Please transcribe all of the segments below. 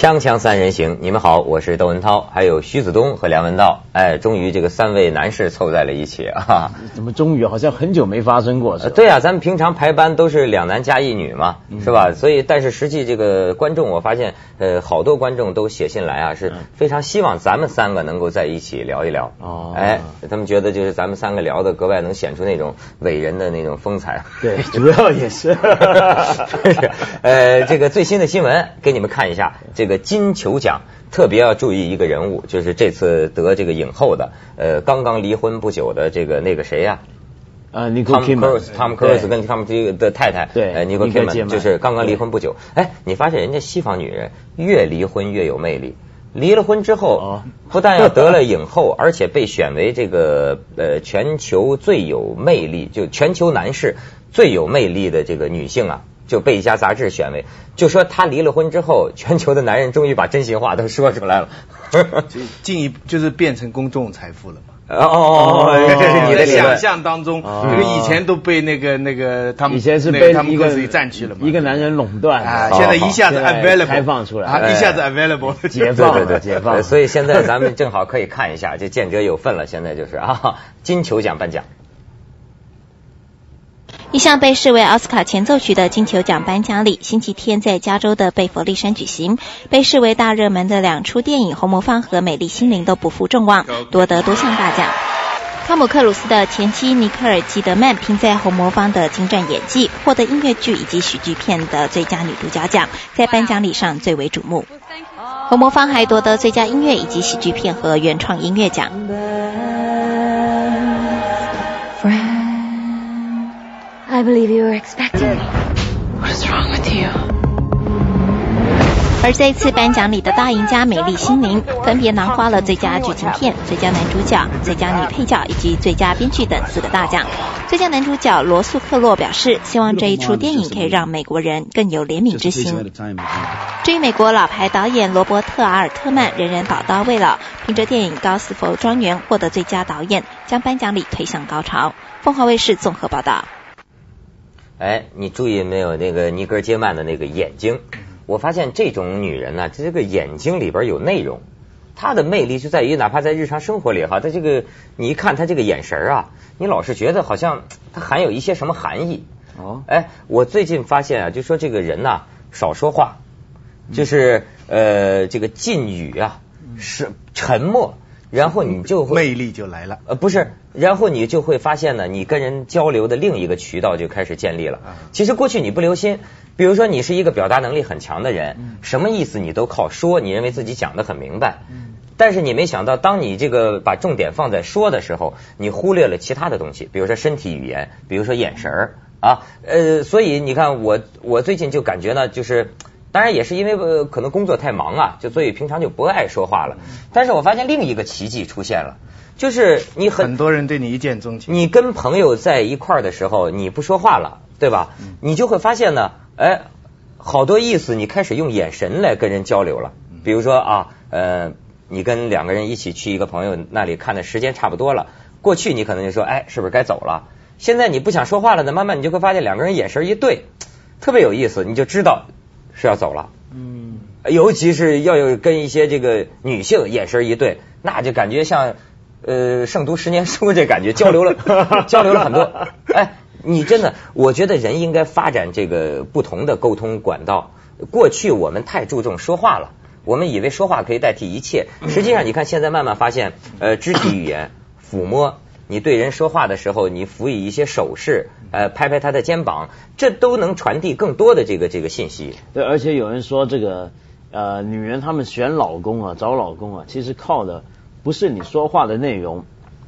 锵锵三人行，你们好，我是窦文涛，还有徐子东和梁文道。哎，终于这个三位男士凑在了一起啊！怎么终于？好像很久没发生过是吧？对啊，咱们平常排班都是两男加一女嘛，是吧？所以，但是实际这个观众，我发现呃，好多观众都写信来啊，是非常希望咱们三个能够在一起聊一聊。哦，哎，他们觉得就是咱们三个聊的格外能显出那种伟人的那种风采。对，主要也 是。呃，这个最新的新闻给你们看一下，这个金球奖特别要注意一个人物，就是这次得这个影后的，呃，刚刚离婚不久的这个那个谁呀？呃，尼克基曼，汤姆克鲁斯跟他们这个的太太，对，尼克基曼就是刚刚离婚不久。哎，你发现人家西方女人越离婚越有魅力，离了婚之后，不但要得了影后，而且被选为这个呃全球最有魅力，就全球男士最有魅力的这个女性啊。就被一家杂志选为，就说她离了婚之后，全球的男人终于把真心话都说出来了，就进一就是变成公众财富了嘛。哦哦哦，这是你的想象当中，因为以前都被那个那个他们以前是被他们公司占据了嘛，一个男人垄断啊，现在一下子 available 开放出来，一下子 available 解放对对解放，所以现在咱们正好可以看一下，就见者有份了。现在就是啊，金球奖颁奖。一项被视为奥斯卡前奏曲的金球奖颁奖礼，星期天在加州的贝弗利山举行。被视为大热门的两出电影《红魔方》和《美丽心灵》都不负众望，夺得多项大奖。汤姆克鲁斯的前妻尼克尔·基德曼凭在《红魔方》的精湛演技，获得音乐剧以及喜剧片的最佳女主角奖，在颁奖礼上最为瞩目。《红魔方》还夺得最佳音乐以及喜剧片和原创音乐奖。I believe you were expecting me. What is wrong with you? 而这次颁奖礼的大赢家《美丽心灵》分别囊括了最佳剧情片、最佳男主角、最佳女配角以及最佳编剧等四个大奖。最佳男主角罗素克洛表示，希望这一出电影可以让美国人更有怜悯之心。至于美国老牌导演罗伯特·阿尔特曼，仍然宝刀未老，凭着电影《高斯佛庄园》获得最佳导演，将颁奖礼推向高潮。凤凰卫视综合报道。哎，你注意没有那个尼格杰曼的那个眼睛？我发现这种女人呢，她这个眼睛里边有内容。她的魅力就在于，哪怕在日常生活里哈，她这个你一看她这个眼神啊，你老是觉得好像她含有一些什么含义。哦，哎，我最近发现啊，就说这个人呐，少说话，就是呃，这个禁语啊，是沉默。然后你就会魅力就来了，呃，不是，然后你就会发现呢，你跟人交流的另一个渠道就开始建立了。其实过去你不留心，比如说你是一个表达能力很强的人，什么意思你都靠说，你认为自己讲的很明白。但是你没想到，当你这个把重点放在说的时候，你忽略了其他的东西，比如说身体语言，比如说眼神儿啊，呃，所以你看我我最近就感觉呢，就是。当然也是因为呃可能工作太忙啊，就所以平常就不爱说话了。但是我发现另一个奇迹出现了，就是你很多人对你一见钟情。你跟朋友在一块儿的时候，你不说话了，对吧？你就会发现呢，哎，好多意思，你开始用眼神来跟人交流了。比如说啊，呃，你跟两个人一起去一个朋友那里看的时间差不多了，过去你可能就说，哎，是不是该走了？现在你不想说话了呢，慢慢你就会发现两个人眼神一对，特别有意思，你就知道。是要走了，嗯，尤其是要有跟一些这个女性眼神一对，那就感觉像呃胜读十年书这感觉，交流了 交流了很多。哎，你真的，我觉得人应该发展这个不同的沟通管道。过去我们太注重说话了，我们以为说话可以代替一切，实际上你看现在慢慢发现，呃，肢体语言、抚摸。你对人说话的时候，你辅以一些手势，呃，拍拍他的肩膀，这都能传递更多的这个这个信息。对，而且有人说这个呃，女人她们选老公啊，找老公啊，其实靠的不是你说话的内容，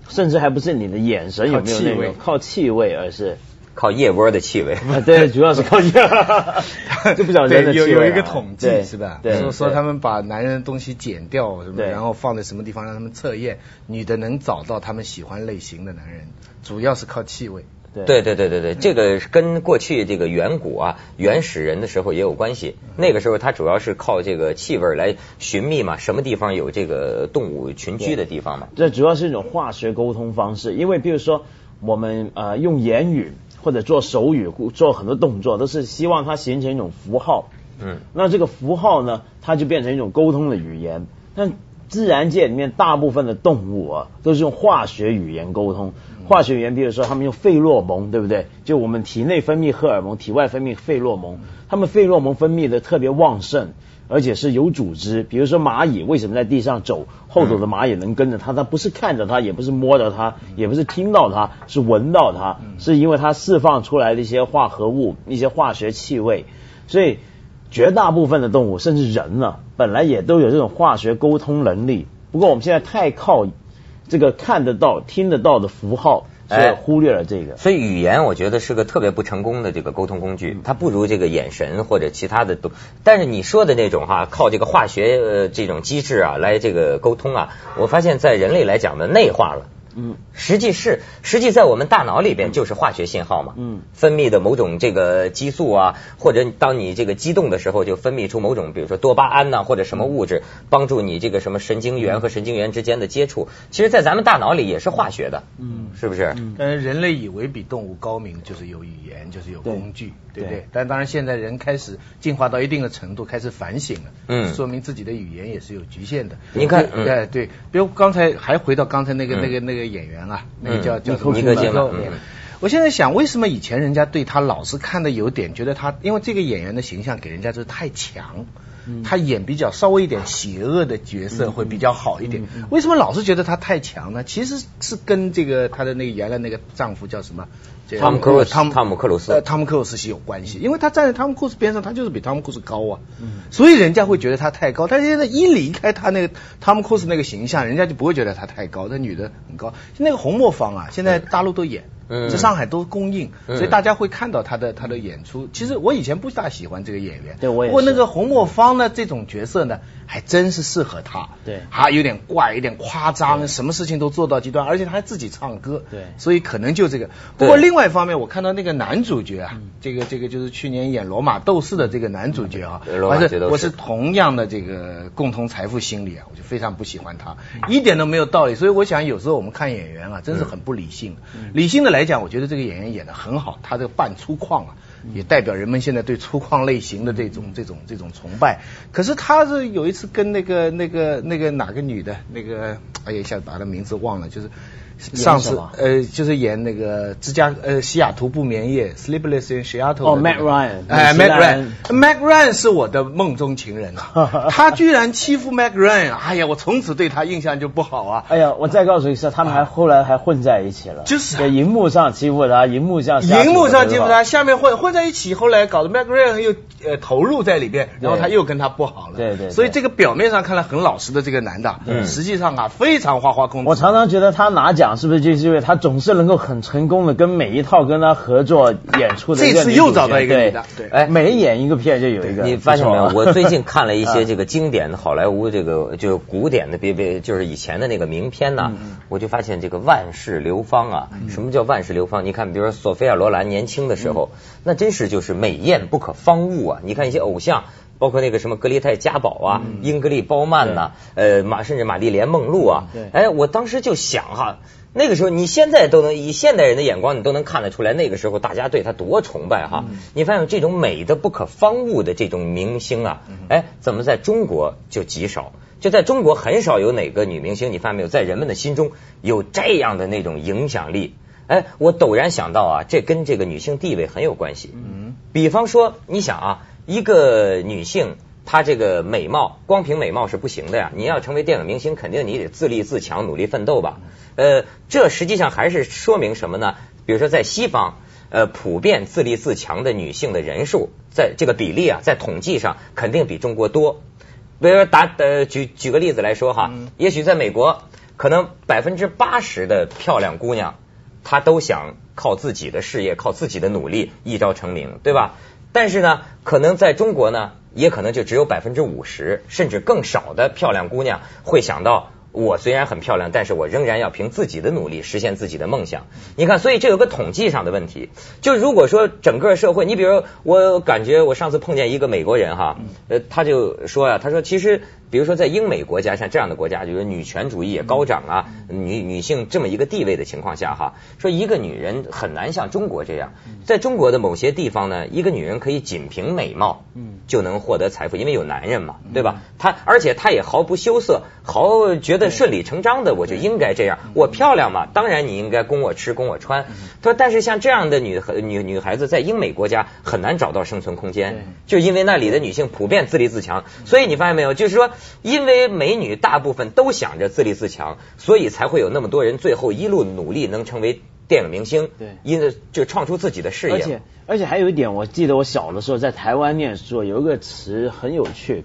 甚至还不是你的眼神有没有内容，靠气味，而是。靠腋窝的气味，对，主要是靠腋，就不讲人的气味。有有一个统计是吧？对，说说他们把男人的东西剪掉，什么，然后放在什么地方让他们测验，女的能找到他们喜欢类型的男人，主要是靠气味。对对对对对，这个跟过去这个远古啊原始人的时候也有关系。那个时候它主要是靠这个气味来寻觅嘛，什么地方有这个动物群居的地方嘛。这主要是一种化学沟通方式，因为比如说我们呃用言语。或者做手语，做很多动作，都是希望它形成一种符号，嗯，那这个符号呢，它就变成一种沟通的语言。但自然界里面大部分的动物啊，都是用化学语言沟通。化学语言，比如说他们用费洛蒙，对不对？就我们体内分泌荷尔蒙，体外分泌费洛蒙，他们费洛蒙分泌的特别旺盛。而且是有组织，比如说蚂蚁为什么在地上走，后头的蚂蚁能跟着它？它不是看着它，也不是摸着它，也不是听到它，是闻到它，是因为它释放出来的一些化合物、一些化学气味。所以绝大部分的动物，甚至人呢，本来也都有这种化学沟通能力。不过我们现在太靠这个看得到、听得到的符号。哎，忽略了这个，所以语言我觉得是个特别不成功的这个沟通工具，它不如这个眼神或者其他的都。但是你说的那种哈，靠这个化学呃这种机制啊来这个沟通啊，我发现在人类来讲呢内化了。嗯，实际是，实际在我们大脑里边就是化学信号嘛，嗯，分泌的某种这个激素啊，或者当你这个激动的时候，就分泌出某种，比如说多巴胺呐，或者什么物质，帮助你这个什么神经元和神经元之间的接触，其实，在咱们大脑里也是化学的，嗯，是不是？但是人类以为比动物高明，就是有语言，就是有工具，对。不对？但当然，现在人开始进化到一定的程度，开始反省了，嗯，说明自己的语言也是有局限的。你看，哎，对，比如刚才还回到刚才那个那个那个。演员啊，那个叫叫尼克杰克。我现在想，为什么以前人家对他老是看的有点觉得他，因为这个演员的形象给人家就是太强，他演比较稍微一点邪恶的角色会比较好一点。为什么老是觉得他太强呢？其实是跟这个他的那个原来那个丈夫叫什么？汤姆克鲁斯，汤汤姆克鲁斯，汤姆克鲁斯是有关系，因为他站在汤姆克鲁斯边上，他就是比汤姆克鲁斯高啊，所以人家会觉得他太高。但是现在一离开他那个汤姆克鲁斯那个形象，人家就不会觉得他太高。那女的很高，那个红磨坊啊，现在大陆都演。在上海都供应，所以大家会看到他的他的演出。其实我以前不大喜欢这个演员，对我也。不过那个洪墨芳呢，这种角色呢，还真是适合他。对，还有点怪，有点夸张，什么事情都做到极端，而且他还自己唱歌。对，所以可能就这个。不过另外一方面，我看到那个男主角啊，这个这个就是去年演《罗马斗士》的这个男主角啊，我是我是同样的这个共同财富心理啊，我就非常不喜欢他，一点都没有道理。所以我想有时候我们看演员啊，真是很不理性。理性的来讲，我觉得这个演员。演的很好，他这个扮粗犷啊，也代表人们现在对粗犷类型的这种这种这种崇拜。可是他是有一次跟那个那个那个哪个女的，那个哎呀一下子把她名字忘了，就是。上次呃，就是演那个芝加呃西雅图不眠夜，Sleepless in Seattle。哦，Mac Ryan。哎，Mac Ryan，Mac Ryan 是我的梦中情人啊！他居然欺负 Mac Ryan，哎呀，我从此对他印象就不好啊！哎呀，我再告诉你一次，他们还后来还混在一起了。就是。在荧幕上欺负他，荧幕上。荧幕上欺负他，下面混混在一起，后来搞得 Mac Ryan 又呃投入在里边，然后他又跟他不好了。对对。所以这个表面上看来很老实的这个男的，实际上啊非常花花公子。我常常觉得他拿奖是不是就是因为他。总是能够很成功的跟每一套跟他合作演出的，这次又找到一个女的，对，哎，每演一个片就有一个。你发现没有？我最近看了一些这个经典的好莱坞这个就是古典的，别别就是以前的那个名片呢，我就发现这个万世流芳啊。什么叫万世流芳？你看，比如说索菲亚罗兰年轻的时候，那真是就是美艳不可方物啊。你看一些偶像，包括那个什么格丽泰嘉宝啊、英格丽褒曼呐，呃马甚至玛丽莲梦露啊。哎，我当时就想哈。那个时候，你现在都能以现代人的眼光，你都能看得出来，那个时候大家对他多崇拜哈。你发现这种美的不可方物的这种明星啊，哎，怎么在中国就极少？就在中国很少有哪个女明星，你发现没有，在人们的心中有这样的那种影响力？哎，我陡然想到啊，这跟这个女性地位很有关系。嗯，比方说，你想啊，一个女性。她这个美貌，光凭美貌是不行的呀！你要成为电影明星，肯定你得自立自强，努力奋斗吧。呃，这实际上还是说明什么呢？比如说在西方，呃，普遍自立自强的女性的人数，在这个比例啊，在统计上肯定比中国多。比如说打呃，举举个例子来说哈，也许在美国，可能百分之八十的漂亮姑娘，她都想靠自己的事业，靠自己的努力一朝成名，对吧？但是呢，可能在中国呢。也可能就只有百分之五十甚至更少的漂亮姑娘会想到我虽然很漂亮，但是我仍然要凭自己的努力实现自己的梦想。你看，所以这有个统计上的问题。就如果说整个社会，你比如我感觉我上次碰见一个美国人哈，呃，他就说呀，他说其实比如说在英美国家像这样的国家，就是女权主义也高涨啊，女女性这么一个地位的情况下哈，说一个女人很难像中国这样，在中国的某些地方呢，一个女人可以仅凭美貌，嗯，就能获得财富，因为有男人嘛，对吧？她而且她也毫不羞涩，毫觉得顺理成章的，我就应该这样。我漂亮嘛，当然你应该供我吃，供我穿。他说，但是像这样的女女女孩子，在英美国家很难找到生存空间，就是因为那里的女性普遍自立自强。所以你发现没有，就是说，因为美女大部分都想着自立自强，所以才会有那么多人最后一路努力能成为电影明星，对，因为就创出自己的事业。而且而且还有一点，我记得我小的时候在台湾念书，有一个词很有趣，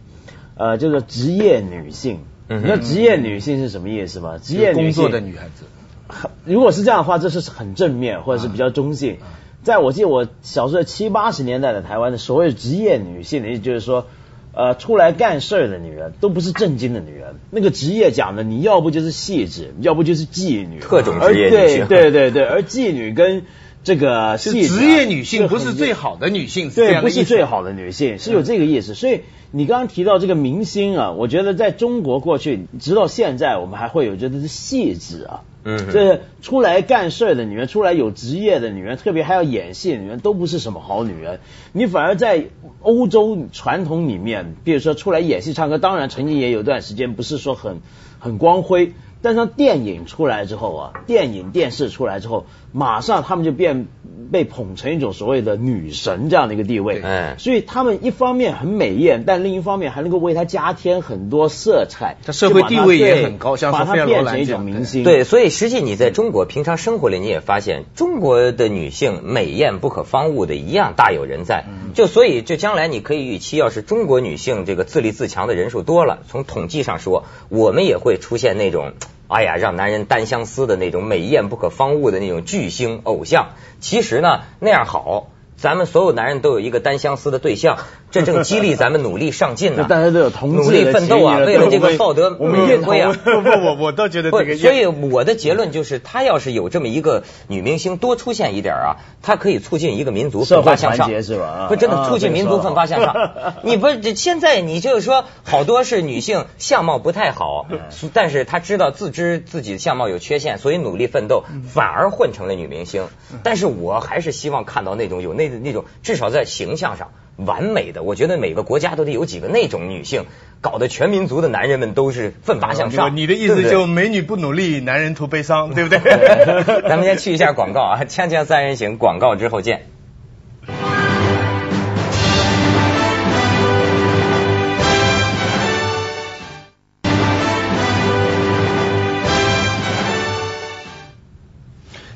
呃，叫做职业女性。嗯哼你知道职业女性是什么意思吗？职业女性工作的女孩子，很如果是这样的话，这是很正面或者是比较中性。在我记得我小时候七八十年代的台湾的所谓职业女性的意思就是说，呃，出来干事儿的女人都不是正经的女人。那个职业讲的，你要不就是细致，要不就是妓女，特种而职业女性对对对对，而妓女跟这个是职业女性，不是最好的女性，对，不是最好的女性，是有这个意思。所以你刚刚提到这个明星啊，我觉得在中国过去直到现在，我们还会有觉得是戏子啊，嗯这出来干事儿的女人，出来有职业的女人，特别还要演戏的女人，都不是什么好女人。你反而在欧洲传统里面，比如说出来演戏唱歌，当然曾经也有段时间不是说很很光辉。但是当电影出来之后啊，电影电视出来之后，马上他们就变被捧成一种所谓的女神这样的一个地位。哎所以他们一方面很美艳，但另一方面还能够为她加添很多色彩。她社会地位也很高像把她变成一种明星。对，所以实际你在中国平常生活里，你也发现中国的女性美艳不可方物的一样大有人在。就所以，就将来你可以预期，要是中国女性这个自立自强的人数多了，从统计上说，我们也会出现那种。哎呀，让男人单相思的那种美艳不可方物的那种巨星偶像，其实呢那样好，咱们所有男人都有一个单相思的对象，这正激励咱们努力上进呢。大家都有同志努力奋斗啊，为了这个对抱得我们也荣归啊。不不，我我倒觉得不这个，所以我的结论就是，他要是有这么一个女明星多出现一点啊，她可以促进一个民族奋发向上，是吧啊不，真的啊促进民族奋发向上。你不是这现在你就是说，好多是女性相貌不太好，但是她知道自知自己的相貌有缺陷，所以努力奋斗，反而混成了女明星。但是我还是希望看到那种有那那种至少在形象上。完美的，我觉得每个国家都得有几个那种女性，搞得全民族的男人们都是奋发向上。你的意思就美女不努力，男人图悲伤，对不对？咱们先去一下广告啊，锵锵三人行，广告之后见。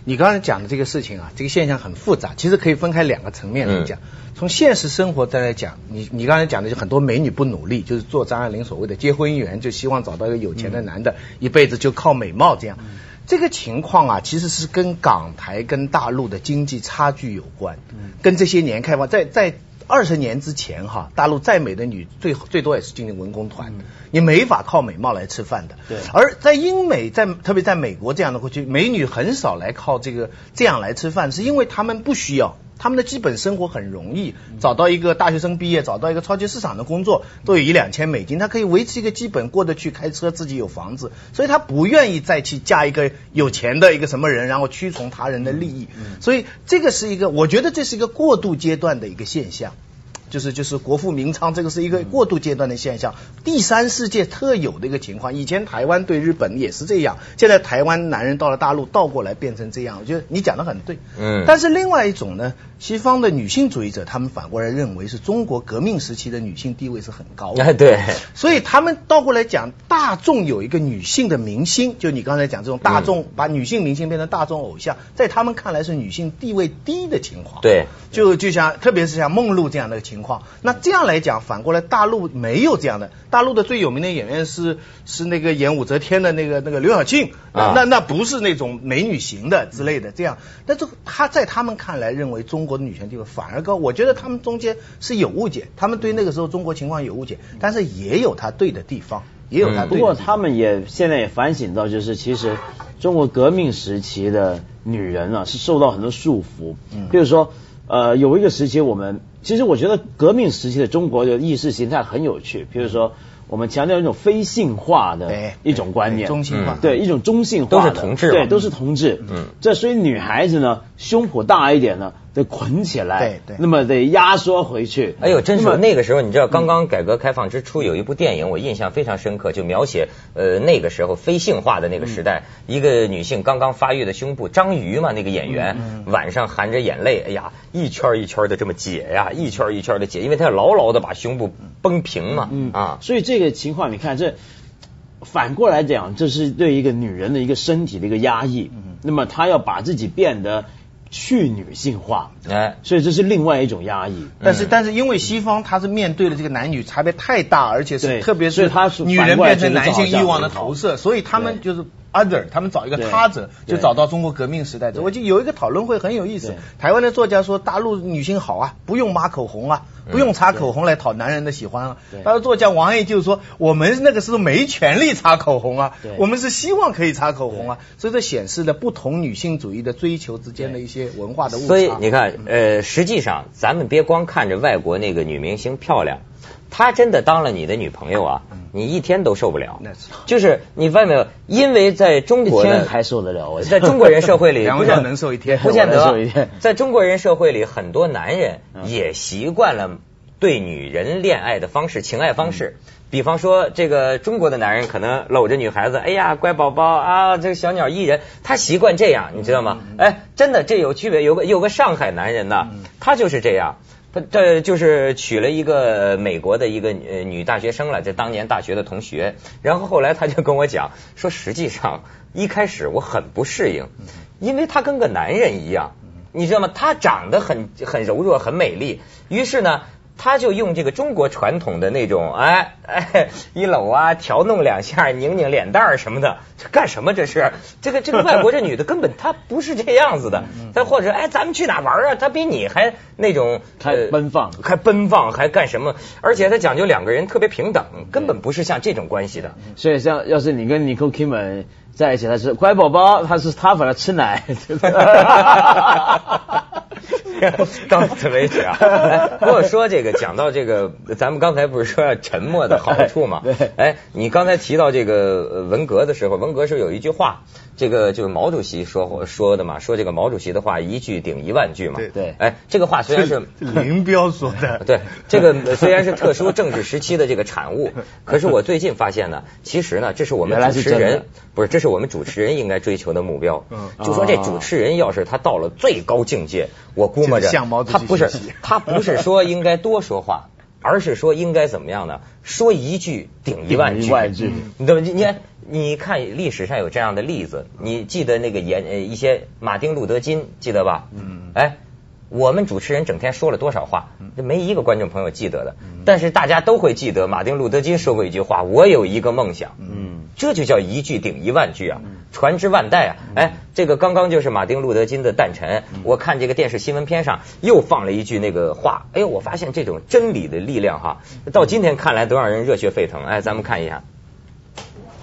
你刚才讲的这个事情啊，这个现象很复杂，其实可以分开两个层面来讲。从现实生活再来讲，你你刚才讲的就很多美女不努力，就是做张爱玲所谓的结婚姻缘，就希望找到一个有钱的男的，一辈子就靠美貌这样。这个情况啊，其实是跟港台跟大陆的经济差距有关，跟这些年开放在在。二十年之前哈，大陆再美的女最最多也是进进文工团，你没法靠美貌来吃饭的。对而在英美，在特别在美国这样的过去，美女很少来靠这个这样来吃饭，是因为他们不需要。他们的基本生活很容易，找到一个大学生毕业，找到一个超级市场的工作，都有一两千美金，他可以维持一个基本过得去，开车，自己有房子，所以他不愿意再去嫁一个有钱的一个什么人，然后屈从他人的利益。所以这个是一个，我觉得这是一个过渡阶段的一个现象。就是就是国富民昌，这个是一个过渡阶段的现象，第三世界特有的一个情况。以前台湾对日本也是这样，现在台湾男人到了大陆倒过来变成这样，我觉得你讲的很对。嗯但是另外一种呢，西方的女性主义者他们反过来认为是中国革命时期的女性地位是很高的。哎，对，所以他们倒过来讲，大众有一个女性的明星，就你刚才讲这种大众、把女性明星变成大众偶像，在他们看来是女性地位低的情况。对，就就像特别是像梦露这样的情况。那这样来讲，反过来大陆没有这样的。大陆的最有名的演员是是那个演武则天的那个那个刘晓庆，啊那那不是那种美女型的之类的。这样，但这他在他们看来认为中国的女权地位反而高。我觉得他们中间是有误解，他们对那个时候中国情况有误解，但是也有他对的地方。也有他不过他们也现在也反省到，就是其实中国革命时期的女人啊，是受到很多束缚。嗯，比如说，呃，有一个时期，我们其实我觉得革命时期的中国的意识形态很有趣。比如说，我们强调一种非性化的一种观念，中性化，对一种中性化都是同志，对都是同志。嗯，这所以女孩子呢，胸脯大一点呢。得捆起来，对对，那么得压缩回去。哎呦，真是那个时候，你知道，刚刚改革开放之初，有一部电影我印象非常深刻，就描写呃那个时候非性化的那个时代，一个女性刚刚发育的胸部，章鱼嘛，那个演员晚上含着眼泪，哎呀，一圈一圈的这么解呀，一圈一圈的解，因为她要牢牢的把胸部绷平嘛，啊，所以这个情况你看，这反过来讲，这是对一个女人的一个身体的一个压抑，那么她要把自己变得。去女性化，哎，所以这是另外一种压抑。但是，但是因为西方它是面对的这个男女差别太大，而且是特别是他女人变成男性欲望的投射，所以他们就是。other，他们找一个他者，就找到中国革命时代。我就有一个讨论会很有意思。台湾的作家说，大陆女性好啊，不用抹口红啊，不用擦口红来讨男人的喜欢啊。他说作家王毅就是说，我们那个时候没权利擦口红啊，我们是希望可以擦口红啊。所以这显示了不同女性主义的追求之间的一些文化的误差。所以你看，呃，实际上咱们别光看着外国那个女明星漂亮。她真的当了你的女朋友啊，你一天都受不了。就是你发现没有，因为在中国呢，还受得了？我在中国人社会里，不见能受一天，不见得。在中国人社会里，很多男人也习惯了对女人恋爱的方式、情爱方式。比方说，这个中国的男人可能搂着女孩子，哎呀，乖宝宝啊，这个小鸟依人，他习惯这样，你知道吗？哎，真的，这有区别。有个有个上海男人呢，他就是这样。他这就是娶了一个美国的一个呃女大学生了，这当年大学的同学。然后后来他就跟我讲说，实际上一开始我很不适应，因为他跟个男人一样，你知道吗？他长得很很柔弱，很美丽。于是呢。他就用这个中国传统的那种，哎哎，一搂啊，调弄两下，拧拧脸蛋儿什么的，这干什么？这是这个这个外国这女的根本她不是这样子的，她或者哎，咱们去哪玩啊？她比你还那种还奔放，还奔放，还干什么？而且她讲究两个人特别平等，根本不是像这种关系的。所以像要是你跟 Nicole Kidman 在一起，他是乖宝宝，他是他反而吃奶。到此为止啊！不过说这个，讲到这个，咱们刚才不是说要沉默的好处吗？哎，你刚才提到这个文革的时候，文革时候有一句话，这个就是毛主席说说的嘛，说这个毛主席的话一句顶一万句嘛。对，哎，这个话虽然是林彪说的，对，这个虽然是特殊政治时期的这个产物，可是我最近发现呢，其实呢，这是我们主持人不是，这是我们主持人应该追求的目标。嗯，就说这主持人要是他到了最高境界，我估摸着。他不是 他不是说应该多说话，而是说应该怎么样呢？说一句顶一万句。你怎么你你你看历史上有这样的例子？你记得那个演呃一些马丁路德金记得吧？嗯。哎，我们主持人整天说了多少话，没一个观众朋友记得的。但是大家都会记得马丁路德金说过一句话：“我有一个梦想。”嗯，这就叫一句顶一万句啊。传之万代啊！哎，这个刚刚就是马丁路德金的诞辰，我看这个电视新闻片上又放了一句那个话，哎呦，我发现这种真理的力量哈，到今天看来都让人热血沸腾。哎，咱们看一下，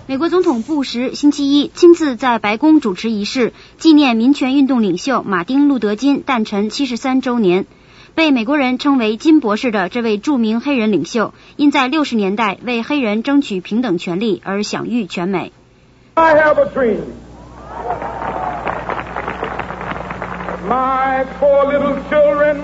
美国总统布什星期一亲自在白宫主持仪式，纪念民权运动领袖马丁路德金诞辰七十三周年。被美国人称为“金博士”的这位著名黑人领袖，因在六十年代为黑人争取平等权利而享誉全美。I have a dream. My four little children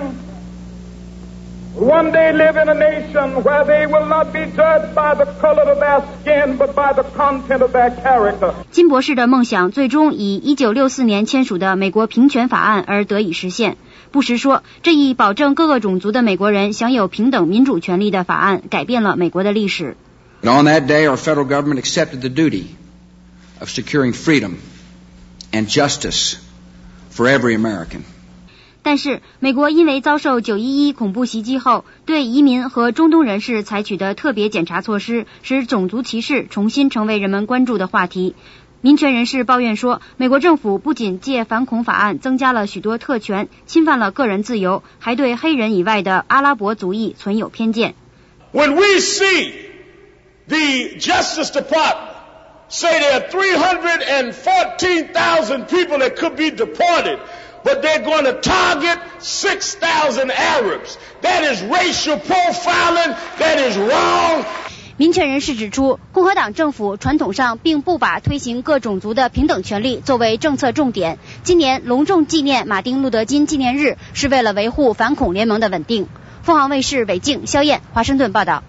one day live in a nation where they will not be judged by the color of their skin, but by the content of their character. 金博士的梦想最终以1964年签署的美国平权法案而得以实现。布什说，这一保证各个种族的美国人享有平等民主权利的法案改变了美国的历史。On that day, our federal government accepted the duty of securing freedom and justice for every American. 但是，美国因为遭受九一一恐怖袭击后，对移民和中东人士采取的特别检查措施，使种族歧视重新成为人们关注的话题。民权人士抱怨说，美国政府不仅借反恐法案增加了许多特权，侵犯了个人自由，还对黑人以外的阿拉伯族裔存有偏见。When we see the Justice Department say there are 314,000 people that could be deported, but they're going to target 6,000 Arabs. That is racial profiling. That is wrong. 民权人士指出，共和党政府传统上并不把推行各种族的平等权利作为政策重点。今年隆重纪念马丁·路德·金纪念日，是为了维护反恐联盟的稳定。凤凰卫视韦静、肖燕，华盛顿报道。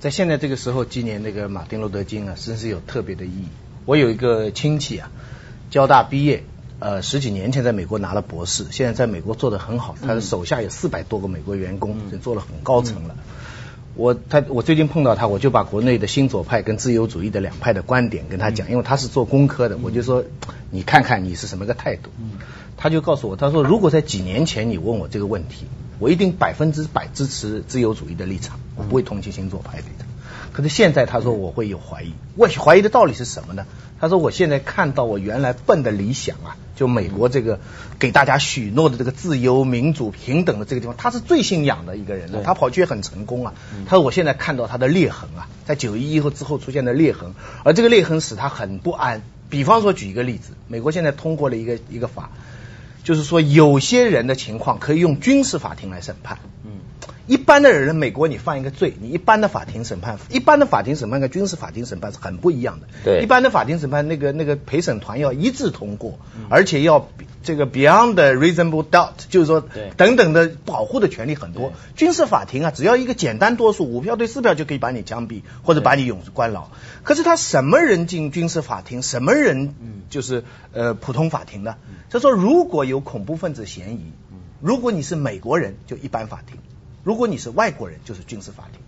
在现在这个时候纪念那个马丁路德金啊，真是有特别的意义。我有一个亲戚啊，交大毕业，呃，十几年前在美国拿了博士，现在在美国做的很好，他的手下有四百多个美国员工，已经做了很高层了。我他我最近碰到他，我就把国内的新左派跟自由主义的两派的观点跟他讲，因为他是做工科的，我就说你看看你是什么个态度。他就告诉我，他说如果在几年前你问我这个问题。我一定百分之百支持自由主义的立场，我不会同情新左派的。可是现在他说我会有怀疑，我怀疑的道理是什么呢？他说我现在看到我原来笨的理想啊，就美国这个给大家许诺的这个自由、民主、平等的这个地方，他是最信仰的一个人了，他跑去也很成功啊。他说我现在看到他的裂痕啊，在九一一后之后出现的裂痕，而这个裂痕使他很不安。比方说举一个例子，美国现在通过了一个一个法。就是说，有些人的情况可以用军事法庭来审判。嗯，一般的人，美国你犯一个罪，你一般的法庭审判，一般的法庭审判跟军事法庭审判是很不一样的。对，一般的法庭审判，那个那个陪审团要一致通过，而且要这个 beyond reasonable doubt，就是说等等的保护的权利很多。军事法庭啊，只要一个简单多数，五票对四票就可以把你枪毙或者把你永关牢。可是他什么人进军事法庭，什么人就是呃普通法庭呢？他说如果有恐怖分子嫌疑，如果你是美国人，就一般法庭；如果你是外国人，就是军事法庭。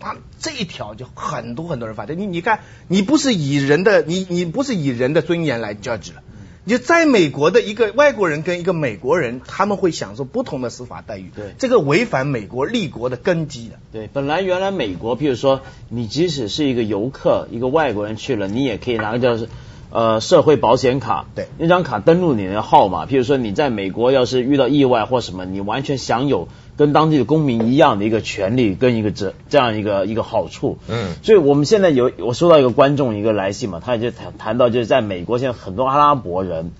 啊，这一条就很多很多人反对。你你看，你不是以人的你你不是以人的尊严来 judge 了。就在美国的一个外国人跟一个美国人，他们会享受不同的司法待遇。对，这个违反美国立国的根基的。对，本来原来美国，譬如说，你即使是一个游客，一个外国人去了，你也可以拿个叫是。呃，社会保险卡，对，那张卡登录你的号码，譬如说你在美国要是遇到意外或什么，你完全享有跟当地的公民一样的一个权利跟一个这这样一个一个好处。嗯，所以我们现在有我收到一个观众一个来信嘛，他就谈谈到就是在美国现在很多阿拉伯人，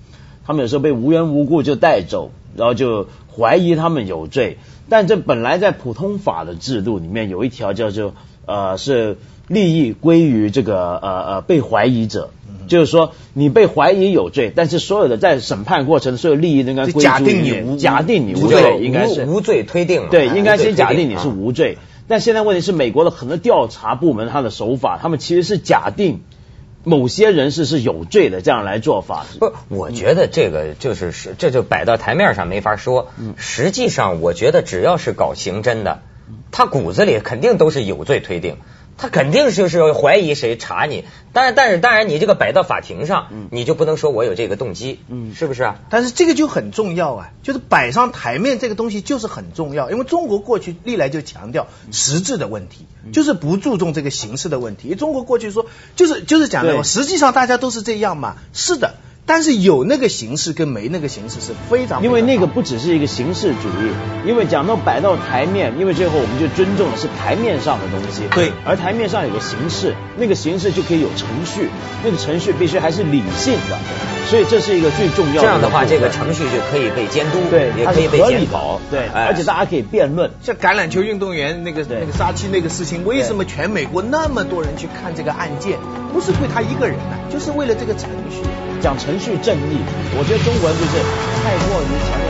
他们有时候被无缘无故就带走，然后就怀疑他们有罪，但这本来在普通法的制度里面有一条叫做呃是利益归于这个呃呃被怀疑者。就是说，你被怀疑有罪，但是所有的在审判过程所有利益应该归假定你无假定你无罪，应该是无罪推定。对，应该先假定你是无罪。但现在问题是，美国的很多调查部门他的手法，他们其实是假定某些人士是有罪的，这样来做法。不，我觉得这个就是是这就摆到台面上没法说。实际上，我觉得只要是搞刑侦的，他骨子里肯定都是有罪推定。他肯定就是怀疑谁查你，但是但是当然你这个摆到法庭上，你就不能说我有这个动机，嗯，是不是啊？但是这个就很重要啊，就是摆上台面这个东西就是很重要，因为中国过去历来就强调实质的问题，就是不注重这个形式的问题。中国过去说就是就是讲的，实际上大家都是这样嘛，是的。但是有那个形式跟没那个形式是非常，因为那个不只是一个形式主义，因为讲到摆到台面，因为最后我们就尊重的是台面上的东西，对，而台面上有个形式，那个形式就可以有程序，那个程序必须还是理性的，所以这是一个最重要的。这样的话，这个程序就可以被监督，对，也可以被检讨，对，而且大家可以辩论。像橄榄球运动员那个那个杀妻那个事情，为什么全美国那么多人去看这个案件？不是为他一个人呢，就是为了这个程序。讲程序正义，我觉得中国人就是太过于强。